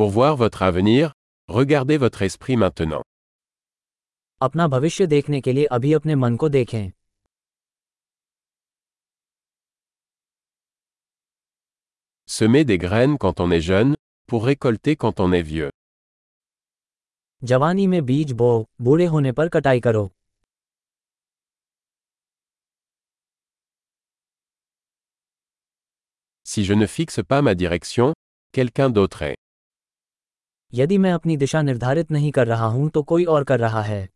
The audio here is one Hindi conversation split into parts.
Pour voir votre avenir, regardez votre esprit maintenant. Semer des graines quand on est jeune, pour récolter quand on est vieux. Si je ne fixe pas ma direction, quelqu'un d'autre est. यदि मैं अपनी दिशा निर्धारित नहीं कर रहा हूं तो कोई और कर रहा है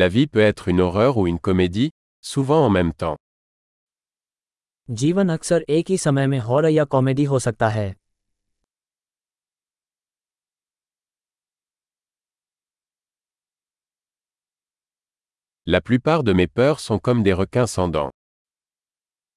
La vie peut être une horreur ou une comédie, souvent en même temps. जीवन अक्सर एक ही समय में हॉरर या कॉमेडी हो सकता है La plupart de mes peurs sont comme des requins sans dents.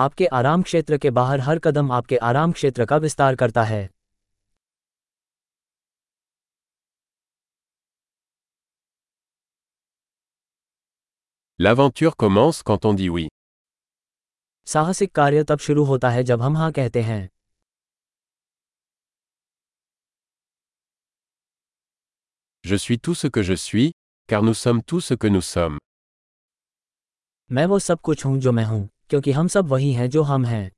आपके आराम क्षेत्र के बाहर हर कदम आपके आराम क्षेत्र का विस्तार करता है L'aventure commence quand on dit oui. साहसिक कार्य तब शुरू होता है जब हम हां कहते हैं Je suis tout ce que je suis, car nous sommes tout ce que nous sommes. मैं वो सब कुछ हूं जो मैं हूं क्योंकि हम सब वही हैं जो हम हैं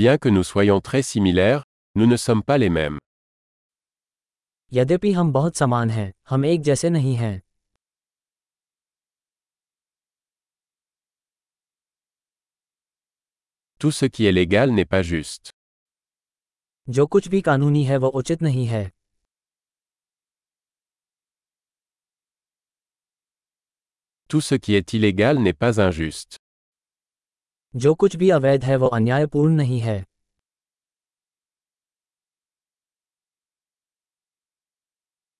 Bien que nous soyons très similaires, nous ne sommes pas les mêmes. यद्यपि हम बहुत समान हैं हम एक जैसे नहीं हैं Tout ce qui est légal n'est pas juste. Jo kuch bhi kanuni hai वह uchit nahi hai. Tout ce qui est illégal n'est pas injuste. जो कुछ भी अवैध है वो अन्यायपूर्ण नहीं है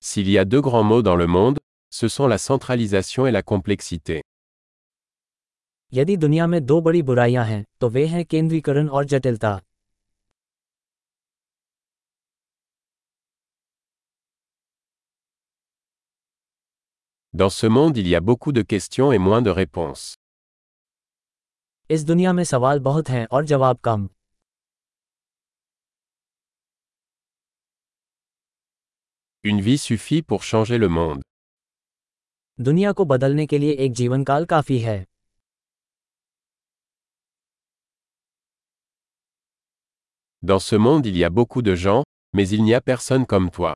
S'il y a deux grands mots dans le monde, ce sont la centralisation et la complexité. यदि दुनिया में दो बड़ी बुराइयां हैं तो वे हैं केंद्रीकरण और जटिलता Dans ce monde, il y a beaucoup de questions et moins de réponses. Une vie suffit pour changer le monde. Dans ce monde, il y a beaucoup de gens, mais il n'y a personne comme toi.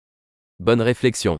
Bonne réflexion.